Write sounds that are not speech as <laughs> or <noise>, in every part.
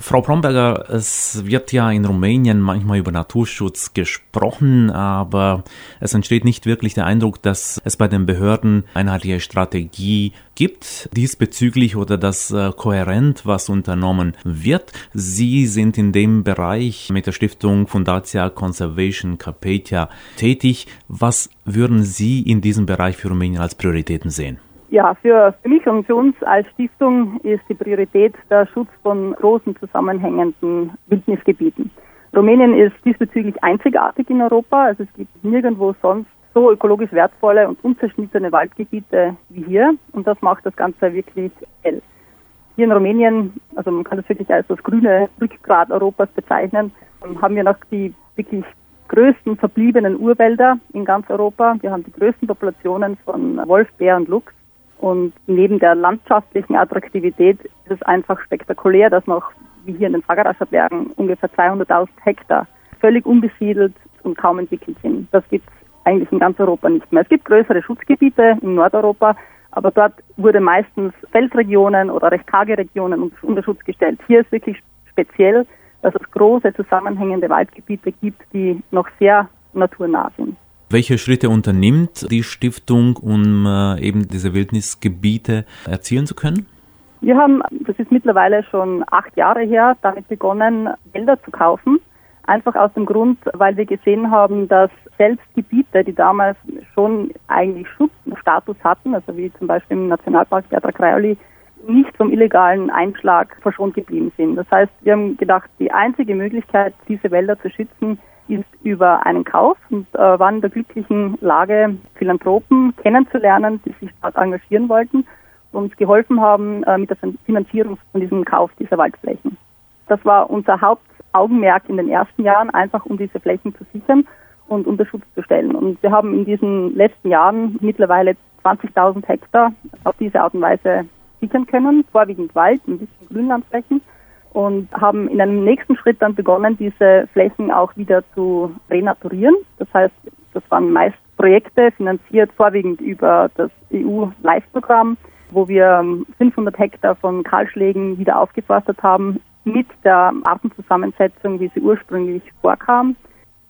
Frau Bromberger, es wird ja in Rumänien manchmal über Naturschutz gesprochen, aber es entsteht nicht wirklich der Eindruck, dass es bei den Behörden einheitliche Strategie gibt diesbezüglich oder dass äh, kohärent was unternommen wird. Sie sind in dem Bereich mit der Stiftung Fundatia Conservation Carpathia tätig. Was würden Sie in diesem Bereich für Rumänien als Prioritäten sehen? Ja, für, für mich und für uns als Stiftung ist die Priorität der Schutz von großen zusammenhängenden Wildnisgebieten. Rumänien ist diesbezüglich einzigartig in Europa. Also es gibt nirgendwo sonst so ökologisch wertvolle und unzerschnittene Waldgebiete wie hier. Und das macht das Ganze wirklich hell. Hier in Rumänien, also man kann das wirklich als das grüne Rückgrat Europas bezeichnen, haben wir noch die wirklich größten verbliebenen Urwälder in ganz Europa. Wir haben die größten Populationen von Wolf, Bär und Luchs. Und neben der landschaftlichen Attraktivität ist es einfach spektakulär, dass noch, wie hier in den Fagerascher Bergen, ungefähr 200.000 Hektar völlig unbesiedelt und kaum entwickelt sind. Das gibt es eigentlich in ganz Europa nicht mehr. Es gibt größere Schutzgebiete in Nordeuropa, aber dort wurde meistens Felsregionen oder recht karge Regionen unter Schutz gestellt. Hier ist wirklich speziell, dass es große zusammenhängende Waldgebiete gibt, die noch sehr naturnah sind. Welche Schritte unternimmt die Stiftung, um äh, eben diese Wildnisgebiete erzielen zu können? Wir haben, das ist mittlerweile schon acht Jahre her, damit begonnen, Wälder zu kaufen. Einfach aus dem Grund, weil wir gesehen haben, dass selbst Gebiete, die damals schon eigentlich Schutzstatus hatten, also wie zum Beispiel im Nationalpark Bertra Krajoli, nicht vom illegalen Einschlag verschont geblieben sind. Das heißt, wir haben gedacht, die einzige Möglichkeit, diese Wälder zu schützen, ist über einen Kauf und äh, waren in der glücklichen Lage, Philanthropen kennenzulernen, die sich dort engagieren wollten und uns geholfen haben äh, mit der Finanzierung von diesem Kauf dieser Waldflächen. Das war unser Hauptaugenmerk in den ersten Jahren, einfach um diese Flächen zu sichern und unter Schutz zu stellen. Und wir haben in diesen letzten Jahren mittlerweile 20.000 Hektar auf diese Art und Weise sichern können, vorwiegend Wald, ein bisschen Grünlandflächen und haben in einem nächsten Schritt dann begonnen, diese Flächen auch wieder zu renaturieren. Das heißt, das waren meist Projekte finanziert vorwiegend über das EU-Live-Programm, wo wir 500 Hektar von Kahlschlägen wieder aufgeforstet haben mit der Artenzusammensetzung, wie sie ursprünglich vorkam.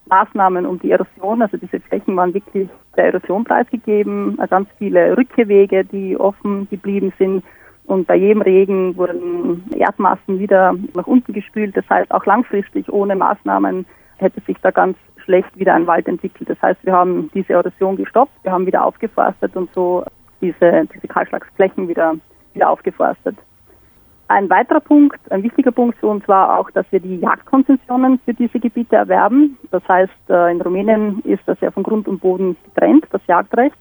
Maßnahmen um die Erosion, also diese Flächen waren wirklich der Erosion preisgegeben, ganz viele Rückkehwege, die offen geblieben sind und bei jedem Regen wurden Erdmassen wieder nach unten gespült. Das heißt, auch langfristig ohne Maßnahmen hätte sich da ganz schlecht wieder ein Wald entwickelt. Das heißt, wir haben diese Erosion gestoppt, wir haben wieder aufgeforstet und so diese, diese Kahlschlagsflächen wieder, wieder aufgeforstet. Ein weiterer Punkt, ein wichtiger Punkt für uns war auch, dass wir die Jagdkonzessionen für diese Gebiete erwerben. Das heißt, äh, in Rumänien ist das ja von Grund und Boden getrennt, das Jagdrecht.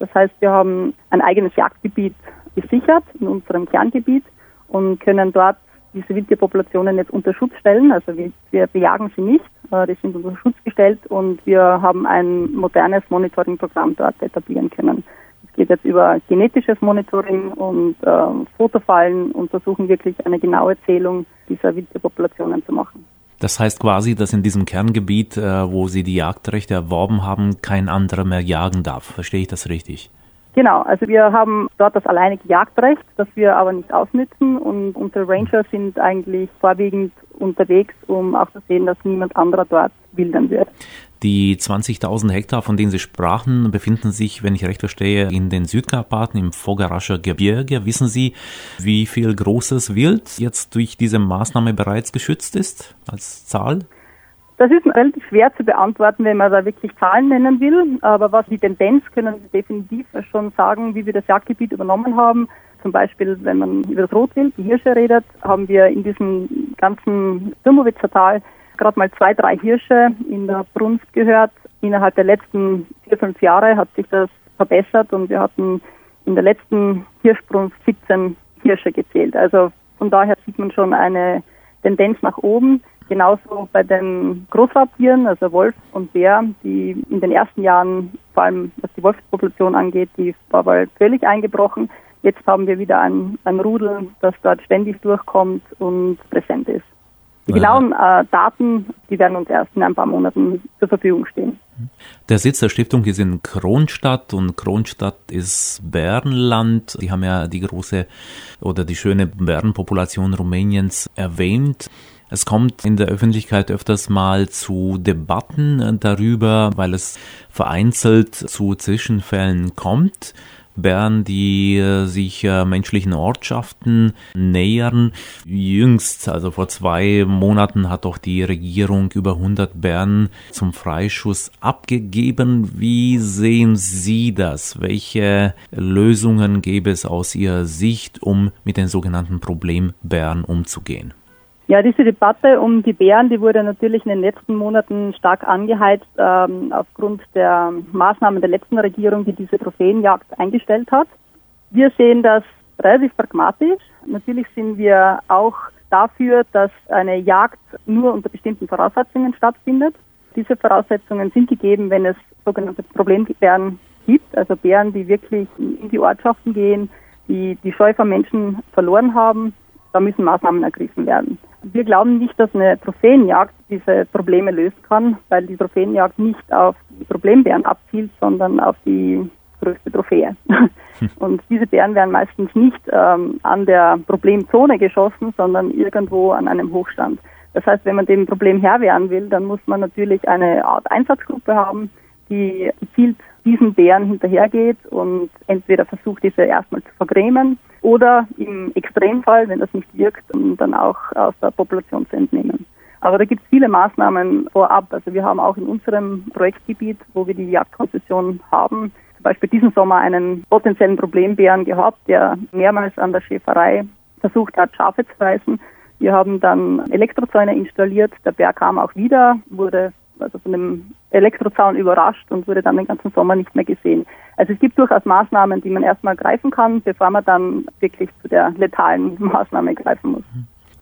Das heißt, wir haben ein eigenes Jagdgebiet gesichert in unserem Kerngebiet und können dort diese Wildtierpopulationen jetzt unter Schutz stellen. Also wir, wir bejagen sie nicht, äh, die sind unter Schutz gestellt und wir haben ein modernes Monitoringprogramm dort etablieren können. Es geht jetzt über genetisches Monitoring und äh, Fotofallen und versuchen wirklich eine genaue Zählung dieser Wildtierpopulationen zu machen. Das heißt quasi, dass in diesem Kerngebiet, äh, wo Sie die Jagdrechte erworben haben, kein anderer mehr jagen darf. Verstehe ich das richtig? Genau, also wir haben dort das alleinige Jagdrecht, das wir aber nicht ausnützen und unsere Ranger sind eigentlich vorwiegend unterwegs, um auch zu sehen, dass niemand anderer dort wildern wird. Die 20.000 Hektar, von denen Sie sprachen, befinden sich, wenn ich recht verstehe, in den Südkarpaten im Vogerascher Gebirge. Wissen Sie, wie viel großes Wild jetzt durch diese Maßnahme bereits geschützt ist als Zahl? Das ist relativ schwer zu beantworten, wenn man da wirklich Zahlen nennen will. Aber was die Tendenz können wir definitiv schon sagen, wie wir das Jagdgebiet übernommen haben. Zum Beispiel, wenn man über das Rotwild, die Hirsche redet, haben wir in diesem ganzen Dürmowitzer Tal gerade mal zwei, drei Hirsche in der Brunst gehört. Innerhalb der letzten vier, fünf Jahre hat sich das verbessert und wir hatten in der letzten Hirschbrunst 17 Hirsche gezählt. Also von daher sieht man schon eine Tendenz nach oben. Genauso bei den Großraubtieren, also Wolf und Bär, die in den ersten Jahren, vor allem was die Wolfspopulation angeht, die war bald völlig eingebrochen. Jetzt haben wir wieder ein, ein Rudel, das dort ständig durchkommt und präsent ist. Die genauen äh, Daten, die werden uns erst in ein paar Monaten zur Verfügung stehen. Der Sitz der Stiftung ist in Kronstadt und Kronstadt ist Bärenland. Die haben ja die große oder die schöne Bärenpopulation Rumäniens erwähnt. Es kommt in der Öffentlichkeit öfters mal zu Debatten darüber, weil es vereinzelt zu Zwischenfällen kommt. Bären, die äh, sich äh, menschlichen Ortschaften nähern. Jüngst, also vor zwei Monaten, hat doch die Regierung über 100 Bären zum Freischuss abgegeben. Wie sehen Sie das? Welche Lösungen gäbe es aus Ihrer Sicht, um mit den sogenannten Problembären umzugehen? Ja, diese Debatte um die Bären, die wurde natürlich in den letzten Monaten stark angeheizt ähm, aufgrund der Maßnahmen der letzten Regierung, die diese Trophäenjagd eingestellt hat. Wir sehen das relativ pragmatisch. Natürlich sind wir auch dafür, dass eine Jagd nur unter bestimmten Voraussetzungen stattfindet. Diese Voraussetzungen sind gegeben, wenn es sogenannte Problembären gibt, also Bären, die wirklich in die Ortschaften gehen, die die Scheu vor Menschen verloren haben. Da müssen Maßnahmen ergriffen werden. Wir glauben nicht, dass eine Trophäenjagd diese Probleme lösen kann, weil die Trophäenjagd nicht auf die Problembären abzielt, sondern auf die größte Trophäe. Und diese Bären werden meistens nicht ähm, an der Problemzone geschossen, sondern irgendwo an einem Hochstand. Das heißt, wenn man dem Problem Herr werden will, dann muss man natürlich eine Art Einsatzgruppe haben, die gezielt diesen Bären hinterhergeht und entweder versucht, diese erstmal zu vergrämen oder im Extremfall, wenn das nicht wirkt, dann auch aus der Population zu entnehmen. Aber da gibt es viele Maßnahmen vorab. Also wir haben auch in unserem Projektgebiet, wo wir die Jagdkonzession haben, zum Beispiel diesen Sommer einen potenziellen Problembären gehabt, der mehrmals an der Schäferei versucht hat, Schafe zu reißen. Wir haben dann Elektrozäune installiert. Der Bär kam auch wieder, wurde also von dem Elektrozaun überrascht und wurde dann den ganzen Sommer nicht mehr gesehen. Also es gibt durchaus Maßnahmen, die man erstmal greifen kann, bevor man dann wirklich zu der letalen <laughs> Maßnahme greifen muss.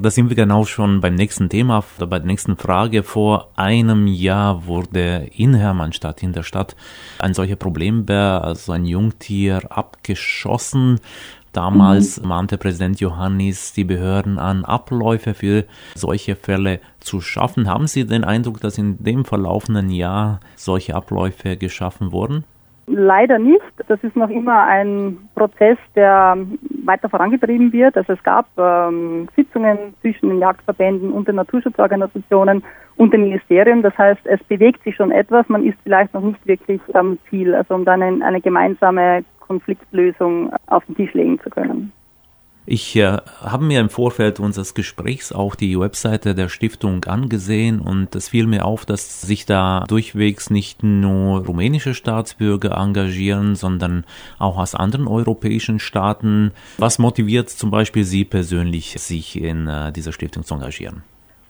Da sind wir genau schon beim nächsten Thema, bei der nächsten Frage. Vor einem Jahr wurde in Hermannstadt, in der Stadt, ein solcher Problembär, also ein Jungtier, abgeschossen. Damals mhm. mahnte Präsident Johannis die Behörden an, Abläufe für solche Fälle zu schaffen. Haben Sie den Eindruck, dass in dem verlaufenden Jahr solche Abläufe geschaffen wurden? Leider nicht. Das ist noch immer ein Prozess, der weiter vorangetrieben wird. Also es gab ähm, Sitzungen zwischen den Jagdverbänden und den Naturschutzorganisationen und dem Ministerium. Das heißt, es bewegt sich schon etwas. Man ist vielleicht noch nicht wirklich am Ziel, also um dann eine, eine gemeinsame Konfliktlösung auf den Tisch legen zu können. Ich äh, habe mir im Vorfeld unseres Gesprächs auch die Webseite der Stiftung angesehen und es fiel mir auf, dass sich da durchwegs nicht nur rumänische Staatsbürger engagieren, sondern auch aus anderen europäischen Staaten. Was motiviert zum Beispiel Sie persönlich, sich in äh, dieser Stiftung zu engagieren?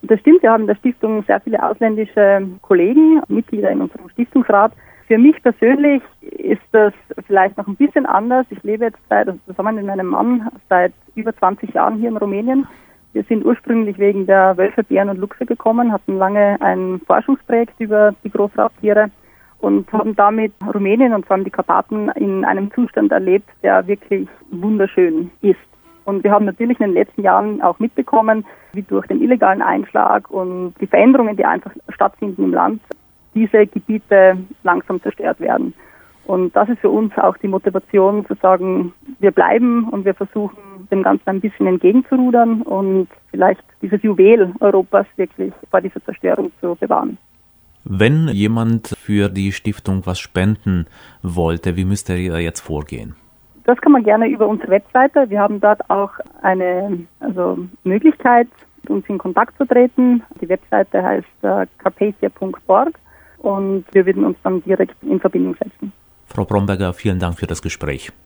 Das stimmt, wir haben in der Stiftung sehr viele ausländische Kollegen, Mitglieder in unserem Stiftungsrat. Für mich persönlich ist das vielleicht noch ein bisschen anders. Ich lebe jetzt seit, also zusammen mit meinem Mann seit über 20 Jahren hier in Rumänien. Wir sind ursprünglich wegen der Wölfe, Bären und Luchse gekommen, hatten lange ein Forschungsprojekt über die Großraubtiere und haben damit Rumänien und vor allem die Karpaten in einem Zustand erlebt, der wirklich wunderschön ist. Und wir haben natürlich in den letzten Jahren auch mitbekommen, wie durch den illegalen Einschlag und die Veränderungen, die einfach stattfinden im Land, diese Gebiete langsam zerstört werden. Und das ist für uns auch die Motivation zu sagen, wir bleiben und wir versuchen dem Ganzen ein bisschen entgegenzurudern und vielleicht dieses Juwel Europas wirklich vor dieser Zerstörung zu bewahren. Wenn jemand für die Stiftung was spenden wollte, wie müsste er jetzt vorgehen? Das kann man gerne über unsere Webseite. Wir haben dort auch eine also Möglichkeit, mit uns in Kontakt zu treten. Die Webseite heißt äh, carpathia.org und wir würden uns dann direkt in Verbindung setzen. Frau Bromberger, vielen Dank für das Gespräch.